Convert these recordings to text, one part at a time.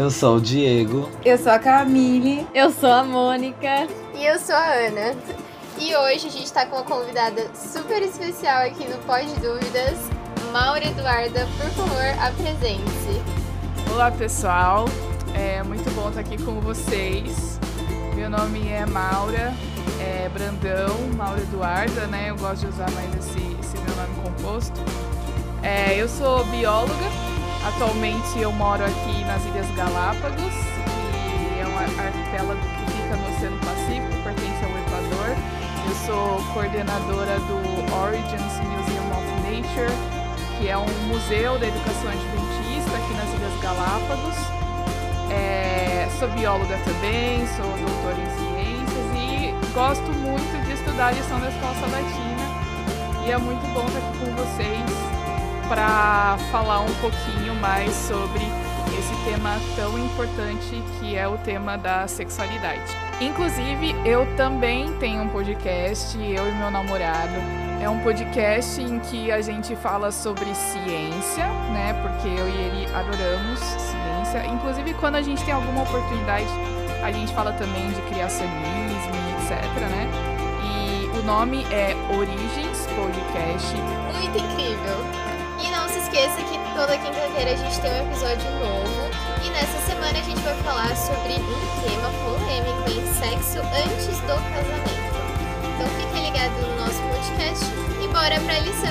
Eu sou o Diego. Eu sou a Camille. Eu sou a Mônica. E eu sou a Ana. E hoje a gente tá com uma convidada super especial aqui no Pós Dúvidas. Maura Eduarda, por favor, apresente-se. Olá pessoal, é muito bom estar aqui com vocês. Meu nome é Maura, é Brandão, Maura Eduarda, né? Eu gosto de usar mais esse, esse meu nome composto. É, eu sou bióloga, atualmente eu moro aqui nas Ilhas Galápagos, que é um arquipélago que fica no Oceano Pacífico, pertence ao Equador. Eu sou coordenadora do Origins Museum of Nature, que é um museu da educação adventista aqui nas Ilhas Galápagos. É, sou bióloga também, sou doutora em ciências e gosto muito de estudar a lição da Escola Sabatina. E é muito bom estar aqui com vocês para falar um pouquinho mais sobre esse tema tão importante que é o tema da sexualidade. Inclusive, eu também tenho um podcast, eu e meu namorado. É um podcast em que a gente fala sobre ciência, né? Porque eu e ele adoramos ciência. Inclusive, quando a gente tem alguma oportunidade, a gente fala também de criacionismo etc, né? E o nome é Origens Podcast. Muito incrível! Esqueça que toda quinta-feira a gente tem um episódio novo. E nessa semana a gente vai falar sobre um tema polêmico em sexo antes do casamento. Então fique ligado no nosso podcast e bora pra lição!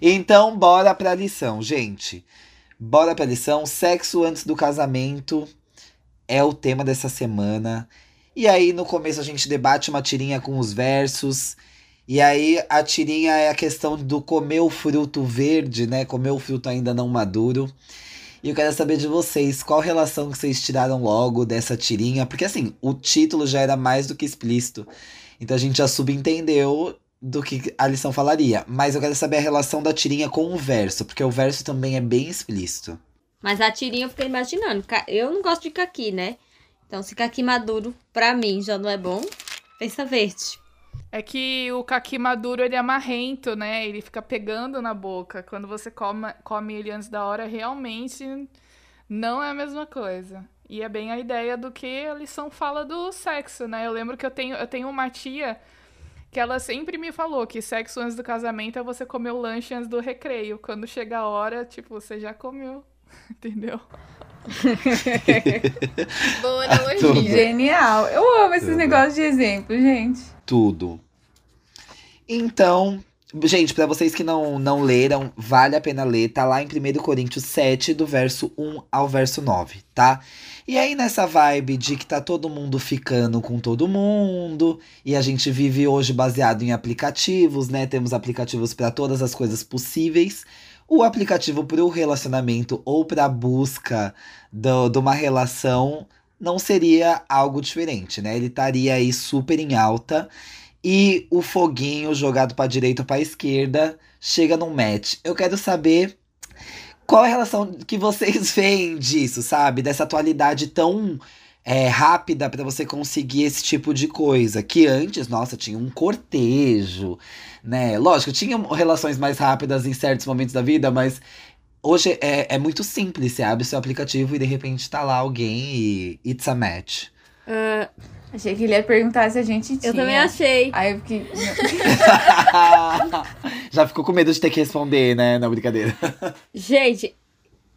Então, bora pra lição, gente. Bora pra lição. Sexo antes do casamento é o tema dessa semana. E aí, no começo, a gente debate uma tirinha com os versos. E aí, a tirinha é a questão do comer o fruto verde, né? Comer o fruto ainda não maduro. E eu quero saber de vocês, qual relação que vocês tiraram logo dessa tirinha? Porque, assim, o título já era mais do que explícito. Então, a gente já subentendeu do que a lição falaria. Mas eu quero saber a relação da tirinha com o verso, porque o verso também é bem explícito. Mas a tirinha eu fiquei imaginando. Eu não gosto de caqui, né? Então, se caqui maduro, pra mim, já não é bom, pensa verde. É que o caqui maduro ele é marrento, né? Ele fica pegando na boca. Quando você come, come ele antes da hora, realmente não é a mesma coisa. E é bem a ideia do que a lição fala do sexo, né? Eu lembro que eu tenho, eu tenho uma tia que ela sempre me falou que sexo antes do casamento é você comer o lanche antes do recreio. Quando chega a hora, tipo, você já comeu. Entendeu? Boa analogia. Genial. Eu amo esses negócios de exemplo, gente. Tudo. Então, gente, pra vocês que não, não leram, vale a pena ler. Tá lá em 1 Coríntios 7, do verso 1 ao verso 9, tá? E aí, nessa vibe de que tá todo mundo ficando com todo mundo, e a gente vive hoje baseado em aplicativos, né? Temos aplicativos para todas as coisas possíveis. O aplicativo para o relacionamento ou para a busca do- de uma relação não seria algo diferente, né? Ele estaria aí super em alta e o foguinho jogado para direita ou para esquerda chega num match. Eu quero saber qual a relação que vocês veem disso, sabe? Dessa atualidade tão é, rápida para você conseguir esse tipo de coisa. Que antes, nossa, tinha um cortejo, né? Lógico, tinha relações mais rápidas em certos momentos da vida, mas hoje é, é muito simples. Você abre seu aplicativo e de repente tá lá alguém e it's a match. Ah, Achei que ele ia perguntar se a gente tinha. eu também achei. Aí eu fiquei. Já ficou com medo de ter que responder, né? Na brincadeira. Gente,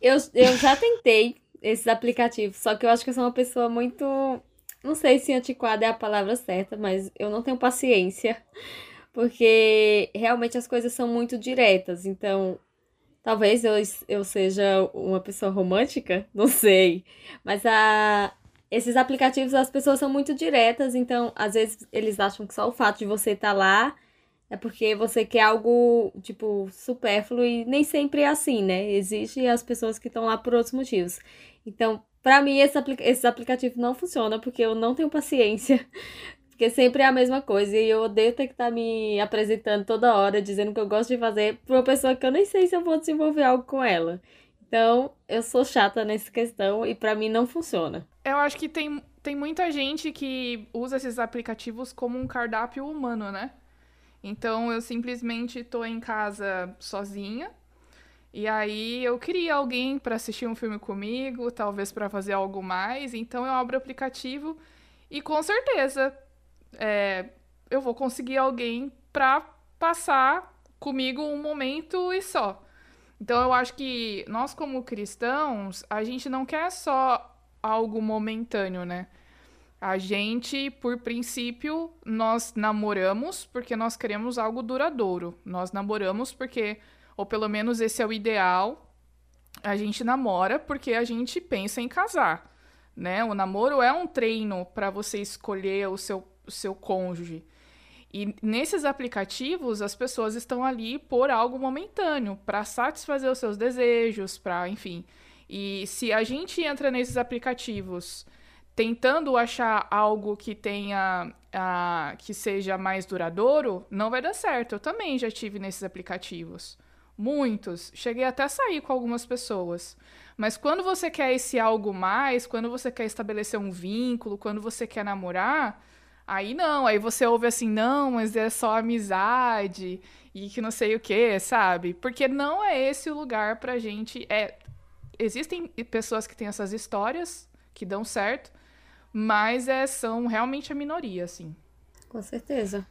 eu, eu já tentei esses aplicativos, só que eu acho que eu sou uma pessoa muito. Não sei se antiquada é a palavra certa, mas eu não tenho paciência. Porque realmente as coisas são muito diretas. Então, talvez eu, eu seja uma pessoa romântica, não sei. Mas a, esses aplicativos, as pessoas são muito diretas, então às vezes eles acham que só o fato de você estar lá é porque você quer algo, tipo, supérfluo e nem sempre é assim, né? Existe as pessoas que estão lá por outros motivos. Então, pra mim, esse apli esses aplicativos não funcionam porque eu não tenho paciência. Porque sempre é a mesma coisa e eu odeio ter que estar me apresentando toda hora, dizendo que eu gosto de fazer pra uma pessoa que eu nem sei se eu vou desenvolver algo com ela. Então, eu sou chata nessa questão e pra mim não funciona. Eu acho que tem, tem muita gente que usa esses aplicativos como um cardápio humano, né? Então eu simplesmente tô em casa sozinha E aí eu queria alguém para assistir um filme comigo, talvez para fazer algo mais. Então eu abro o aplicativo e com certeza é, eu vou conseguir alguém para passar comigo um momento e só. Então eu acho que nós como cristãos, a gente não quer só algo momentâneo, né? A gente, por princípio, nós namoramos porque nós queremos algo duradouro. Nós namoramos porque ou pelo menos esse é o ideal. A gente namora porque a gente pensa em casar, né? O namoro é um treino para você escolher o seu, o seu cônjuge. E nesses aplicativos, as pessoas estão ali por algo momentâneo, para satisfazer os seus desejos, para, enfim. E se a gente entra nesses aplicativos tentando achar algo que tenha uh, que seja mais duradouro, não vai dar certo. Eu também já tive nesses aplicativos. Muitos. Cheguei até a sair com algumas pessoas. Mas quando você quer esse algo mais, quando você quer estabelecer um vínculo, quando você quer namorar, aí não. Aí você ouve assim, não, mas é só amizade e que não sei o que, sabe? Porque não é esse o lugar pra gente. É, existem pessoas que têm essas histórias que dão certo, mas é, são realmente a minoria, assim. Com certeza.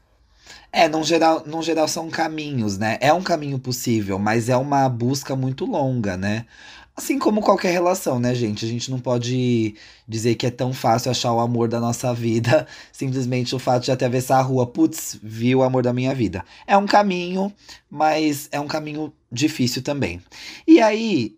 É, num geral, num geral são caminhos, né? É um caminho possível, mas é uma busca muito longa, né? Assim como qualquer relação, né, gente? A gente não pode dizer que é tão fácil achar o amor da nossa vida, simplesmente o fato de atravessar a rua, putz, viu o amor da minha vida. É um caminho, mas é um caminho difícil também. E aí,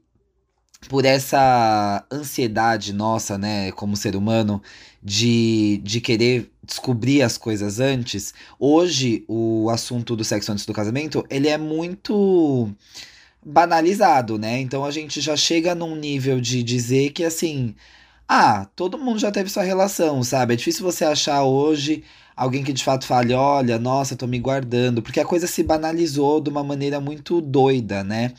por essa ansiedade nossa, né, como ser humano, de, de querer descobrir as coisas antes, hoje o assunto do sexo antes do casamento, ele é muito banalizado, né? Então a gente já chega num nível de dizer que assim, ah, todo mundo já teve sua relação, sabe? É difícil você achar hoje alguém que de fato fale, olha, nossa, tô me guardando, porque a coisa se banalizou de uma maneira muito doida, né?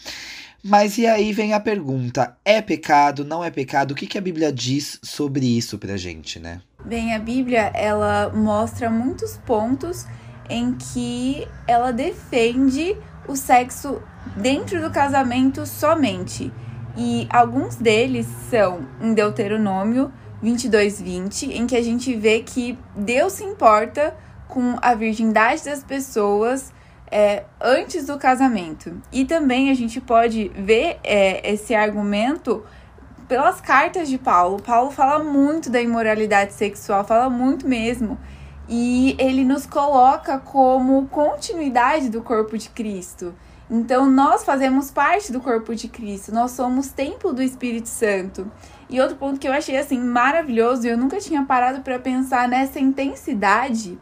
Mas e aí vem a pergunta: é pecado? Não é pecado? O que, que a Bíblia diz sobre isso pra gente, né? Bem, a Bíblia ela mostra muitos pontos em que ela defende o sexo dentro do casamento somente. E alguns deles são em Deuteronômio 22:20, em que a gente vê que Deus se importa com a virgindade das pessoas é, antes do casamento. E também a gente pode ver é, esse argumento pelas cartas de Paulo. Paulo fala muito da imoralidade sexual, fala muito mesmo. E ele nos coloca como continuidade do corpo de Cristo. Então, nós fazemos parte do corpo de Cristo, nós somos templo do Espírito Santo. E outro ponto que eu achei assim maravilhoso, e eu nunca tinha parado para pensar nessa intensidade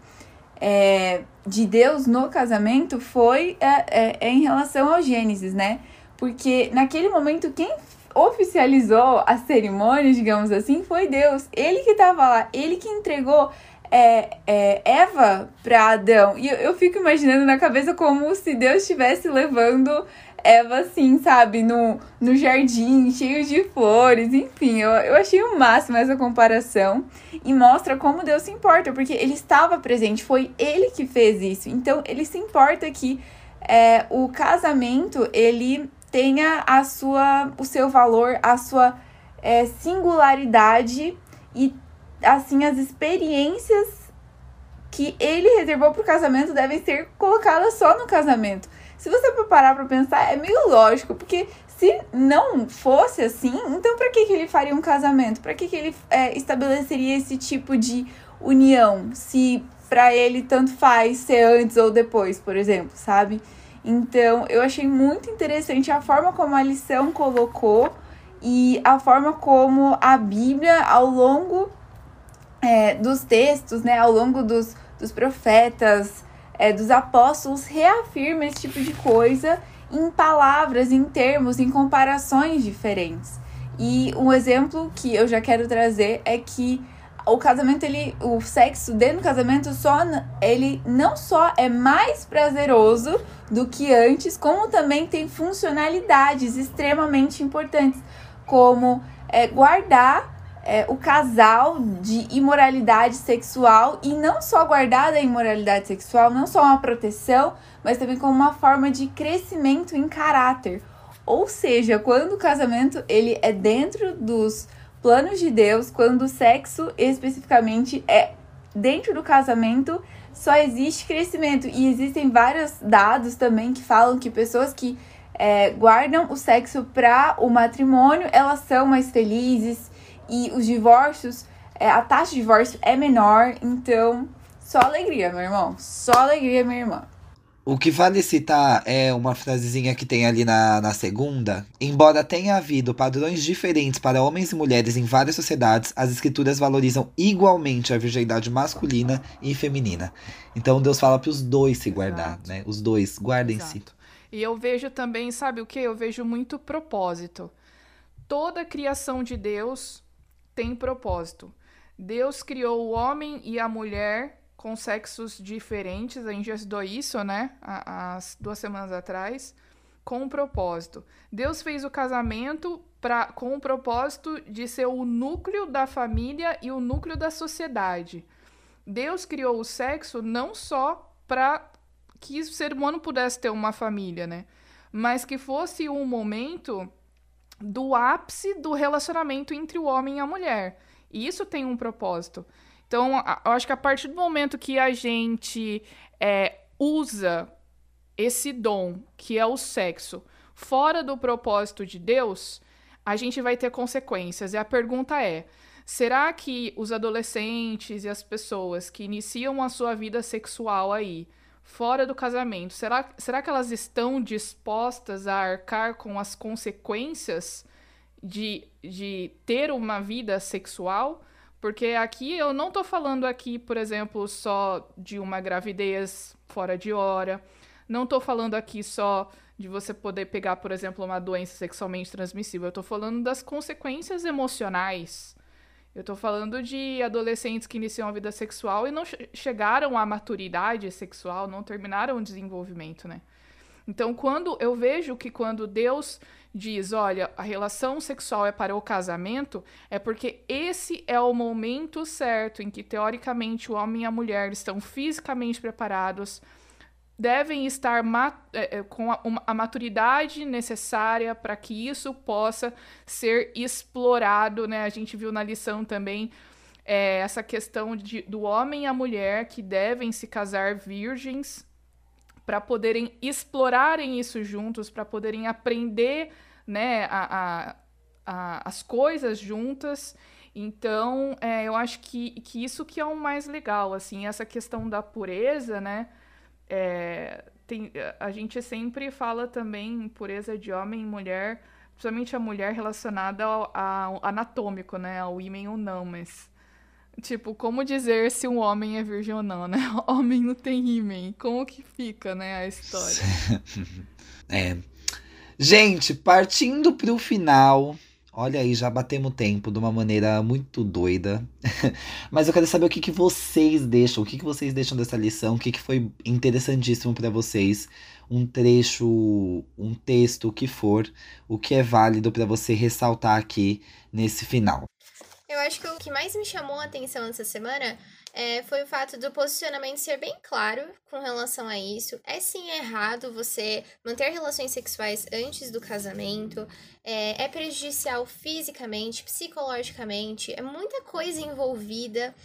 é, de Deus no casamento foi é, é, é, em relação ao Gênesis, né? Porque naquele momento quem oficializou a cerimônia, digamos assim, foi Deus. Ele que estava lá, ele que entregou é, é, Eva para Adão. E eu, eu fico imaginando na cabeça como se Deus estivesse levando Eva, assim, sabe, no, no jardim, cheio de flores, enfim, eu, eu achei o máximo essa comparação e mostra como Deus se importa, porque ele estava presente, foi ele que fez isso, então ele se importa que é, o casamento, ele tenha a sua, o seu valor, a sua é, singularidade e, assim, as experiências que ele reservou para o casamento devem ser colocadas só no casamento. Se você parar pra pensar, é meio lógico, porque se não fosse assim, então para que, que ele faria um casamento? Para que, que ele é, estabeleceria esse tipo de união? Se para ele tanto faz ser antes ou depois, por exemplo, sabe? Então, eu achei muito interessante a forma como a lição colocou e a forma como a Bíblia, ao longo é, dos textos, né, ao longo dos, dos profetas, é, dos apóstolos reafirma esse tipo de coisa em palavras, em termos, em comparações diferentes. E um exemplo que eu já quero trazer é que o casamento, ele, o sexo dentro do casamento só ele não só é mais prazeroso do que antes, como também tem funcionalidades extremamente importantes, como é, guardar é, o casal de imoralidade sexual e não só guardar a imoralidade sexual, não só uma proteção, mas também como uma forma de crescimento em caráter. Ou seja, quando o casamento ele é dentro dos planos de Deus, quando o sexo especificamente é dentro do casamento, só existe crescimento. E existem vários dados também que falam que pessoas que é, guardam o sexo para o matrimônio, elas são mais felizes e os divórcios, é, a taxa de divórcio é menor, então só alegria, meu irmão. Só alegria, minha irmã. O que vale citar é uma frasezinha que tem ali na, na segunda. Embora tenha havido padrões diferentes para homens e mulheres em várias sociedades, as escrituras valorizam igualmente a virgindade masculina e feminina. Então Deus fala para os dois se guardar, Exato. né? Os dois, guardem-se. E eu vejo também, sabe o que? Eu vejo muito propósito. Toda a criação de Deus tem propósito. Deus criou o homem e a mulher com sexos diferentes, a gente já estudou isso, né? Há, duas semanas atrás, com um propósito. Deus fez o casamento pra, com o propósito de ser o núcleo da família e o núcleo da sociedade. Deus criou o sexo não só para que o ser humano pudesse ter uma família, né? Mas que fosse um momento do ápice do relacionamento entre o homem e a mulher. E isso tem um propósito. Então, eu acho que a partir do momento que a gente é, usa esse dom, que é o sexo, fora do propósito de Deus, a gente vai ter consequências. E a pergunta é: será que os adolescentes e as pessoas que iniciam a sua vida sexual aí, fora do casamento, será, será que elas estão dispostas a arcar com as consequências de, de ter uma vida sexual? Porque aqui eu não tô falando aqui, por exemplo, só de uma gravidez fora de hora. Não tô falando aqui só de você poder pegar, por exemplo, uma doença sexualmente transmissível. Eu tô falando das consequências emocionais. Eu tô falando de adolescentes que iniciam a vida sexual e não che chegaram à maturidade sexual, não terminaram o desenvolvimento, né? Então, quando eu vejo que quando Deus diz, olha, a relação sexual é para o casamento, é porque esse é o momento certo em que, teoricamente, o homem e a mulher estão fisicamente preparados, devem estar é, com a, uma, a maturidade necessária para que isso possa ser explorado, né? A gente viu na lição também é, essa questão de, do homem e a mulher que devem se casar virgens para poderem explorarem isso juntos, para poderem aprender né, a, a, a, as coisas juntas. Então, é, eu acho que, que isso que é o mais legal, assim, essa questão da pureza, né? É, tem, a gente sempre fala também pureza de homem e mulher, principalmente a mulher relacionada ao, ao anatômico, né? Ao ímen ou não, mas Tipo, como dizer se um homem é virgem ou não, né? Homem não tem ímen. Como que fica, né, a história? é. Gente, partindo pro final. Olha aí, já batemos tempo de uma maneira muito doida. Mas eu quero saber o que, que vocês deixam, o que, que vocês deixam dessa lição, o que, que foi interessantíssimo para vocês. Um trecho, um texto, o que for, o que é válido para você ressaltar aqui nesse final. Eu acho que o que mais me chamou a atenção essa semana é, foi o fato do posicionamento ser bem claro com relação a isso. É sim errado você manter relações sexuais antes do casamento, é, é prejudicial fisicamente, psicologicamente, é muita coisa envolvida.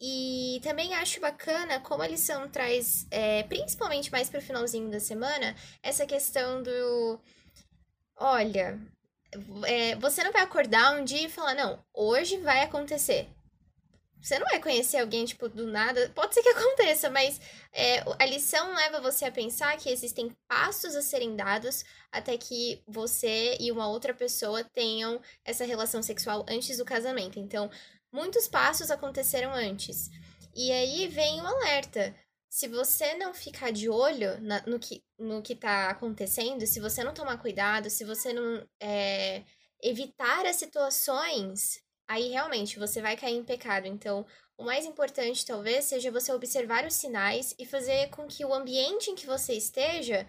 E também acho bacana como a lição traz, é, principalmente mais para o finalzinho da semana, essa questão do. Olha, é, você não vai acordar um dia e falar, não, hoje vai acontecer. Você não vai conhecer alguém, tipo, do nada. Pode ser que aconteça, mas é, a lição leva você a pensar que existem passos a serem dados até que você e uma outra pessoa tenham essa relação sexual antes do casamento. Então, muitos passos aconteceram antes. E aí vem o alerta se você não ficar de olho na, no, que, no que tá acontecendo, se você não tomar cuidado, se você não é, evitar as situações, aí realmente você vai cair em pecado. Então, o mais importante talvez seja você observar os sinais e fazer com que o ambiente em que você esteja,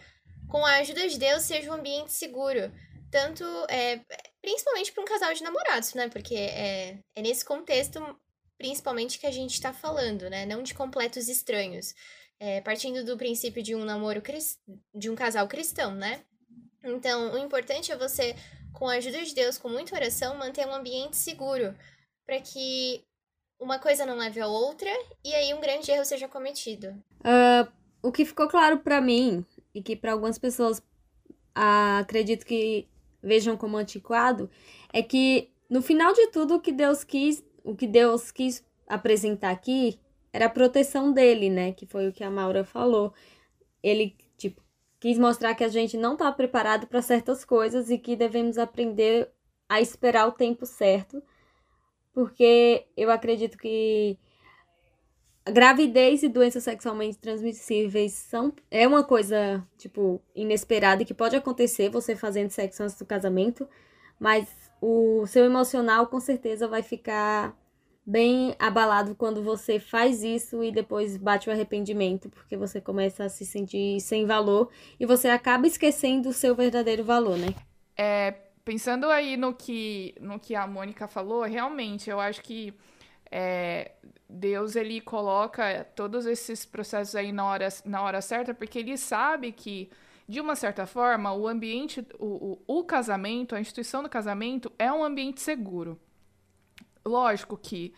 com a ajuda de Deus, seja um ambiente seguro. Tanto, é, principalmente para um casal de namorados, né? Porque é, é nesse contexto principalmente que a gente está falando, né? Não de completos estranhos. É, partindo do princípio de um namoro de um casal cristão, né? Então, o importante é você, com a ajuda de Deus, com muita oração, manter um ambiente seguro para que uma coisa não leve a outra e aí um grande erro seja cometido. Uh, o que ficou claro para mim e que para algumas pessoas uh, acredito que vejam como antiquado é que no final de tudo o que Deus quis, o que Deus quis apresentar aqui era a proteção dele, né? Que foi o que a Maura falou. Ele, tipo, quis mostrar que a gente não está preparado para certas coisas e que devemos aprender a esperar o tempo certo, porque eu acredito que gravidez e doenças sexualmente transmissíveis são é uma coisa tipo inesperada e que pode acontecer você fazendo sexo antes do casamento, mas o seu emocional com certeza vai ficar bem abalado quando você faz isso e depois bate o arrependimento, porque você começa a se sentir sem valor e você acaba esquecendo o seu verdadeiro valor, né? É, pensando aí no que, no que a Mônica falou, realmente, eu acho que é, Deus ele coloca todos esses processos aí na hora, na hora certa, porque ele sabe que, de uma certa forma, o ambiente, o, o, o casamento, a instituição do casamento é um ambiente seguro. Lógico que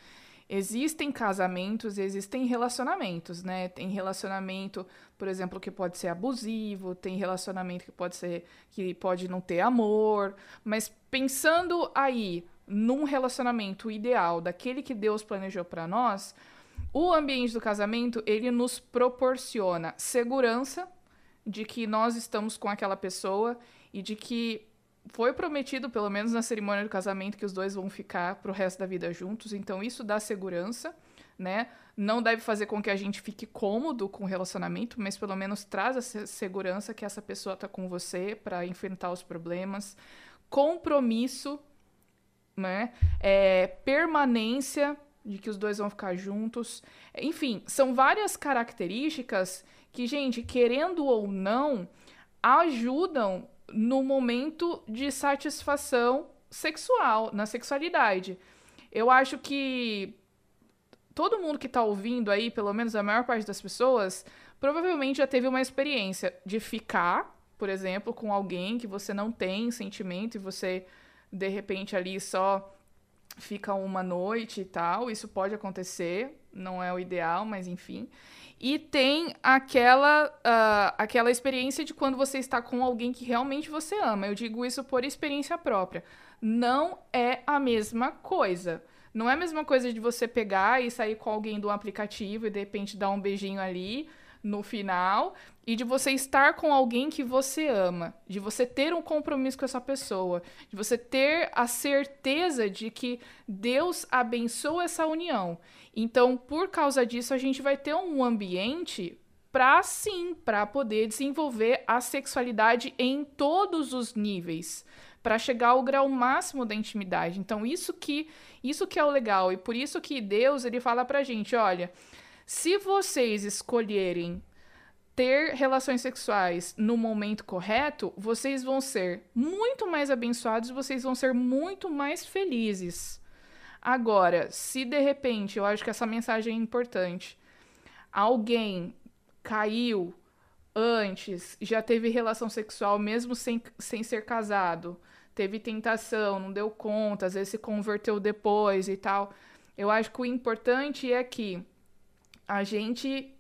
existem casamentos, existem relacionamentos, né? Tem relacionamento, por exemplo, que pode ser abusivo, tem relacionamento que pode ser que pode não ter amor, mas pensando aí num relacionamento ideal, daquele que Deus planejou para nós, o ambiente do casamento, ele nos proporciona segurança de que nós estamos com aquela pessoa e de que foi prometido, pelo menos na cerimônia do casamento, que os dois vão ficar pro resto da vida juntos, então isso dá segurança, né? Não deve fazer com que a gente fique cômodo com o relacionamento, mas pelo menos traz a segurança que essa pessoa tá com você para enfrentar os problemas. Compromisso, né? É, permanência de que os dois vão ficar juntos. Enfim, são várias características que, gente, querendo ou não, ajudam no momento de satisfação sexual, na sexualidade. Eu acho que todo mundo que está ouvindo aí, pelo menos a maior parte das pessoas, provavelmente já teve uma experiência de ficar, por exemplo, com alguém que você não tem sentimento e você de repente ali só fica uma noite e tal. Isso pode acontecer, não é o ideal, mas enfim. E tem aquela, uh, aquela experiência de quando você está com alguém que realmente você ama. Eu digo isso por experiência própria. Não é a mesma coisa. Não é a mesma coisa de você pegar e sair com alguém do aplicativo e de repente dar um beijinho ali no final e de você estar com alguém que você ama, de você ter um compromisso com essa pessoa, de você ter a certeza de que Deus abençoa essa união. Então, por causa disso, a gente vai ter um ambiente para sim, para poder desenvolver a sexualidade em todos os níveis, para chegar ao grau máximo da intimidade. Então, isso que isso que é o legal e por isso que Deus ele fala pra gente, olha, se vocês escolherem ter relações sexuais no momento correto, vocês vão ser muito mais abençoados, vocês vão ser muito mais felizes. Agora, se de repente, eu acho que essa mensagem é importante, alguém caiu antes, já teve relação sexual mesmo sem, sem ser casado, teve tentação, não deu conta, às vezes se converteu depois e tal. Eu acho que o importante é que a gente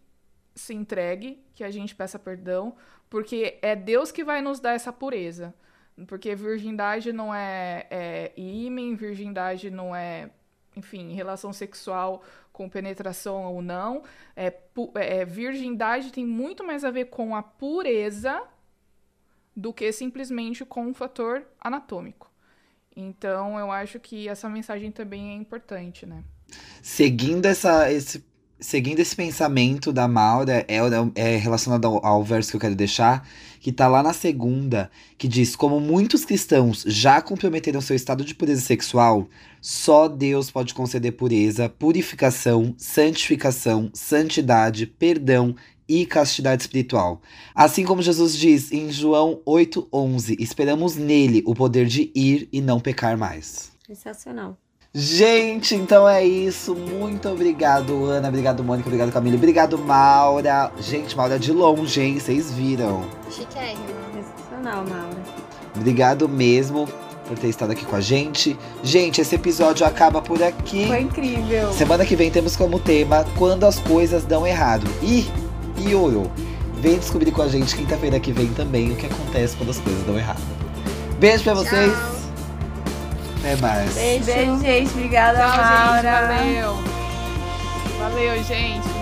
se entregue, que a gente peça perdão, porque é Deus que vai nos dar essa pureza. Porque virgindade não é, é ímen, virgindade não é, enfim, relação sexual com penetração ou não. É, é, virgindade tem muito mais a ver com a pureza do que simplesmente com um fator anatômico. Então, eu acho que essa mensagem também é importante, né? Seguindo essa, esse seguindo esse pensamento da Maura, é, é relacionado ao, ao, verso que eu quero deixar, que tá lá na segunda, que diz: Como muitos cristãos já comprometeram seu estado de pureza sexual, só Deus pode conceder pureza, purificação, santificação, santidade, perdão e castidade espiritual. Assim como Jesus diz em João 8,11: Esperamos nele o poder de ir e não pecar mais. Sensacional. Gente, então é isso. Muito obrigado, Ana. Obrigado, Mônica. Obrigado, Camila. Obrigado, Maura. Gente, Maura de longe, hein? Vocês viram. Chiquérrimo. Sensacional, Maura. Obrigado mesmo por ter estado aqui com a gente. Gente, esse episódio acaba por aqui. Foi incrível. Semana que vem temos como tema Quando as coisas dão errado. E, e Oro, vem descobrir com a gente quinta-feira que vem também o que acontece quando as coisas dão errado. Beijo pra vocês. Tchau. Até mais. Beijo. Beijo, gente. Obrigada, Tchau, gente. Maura. Valeu. Valeu, gente.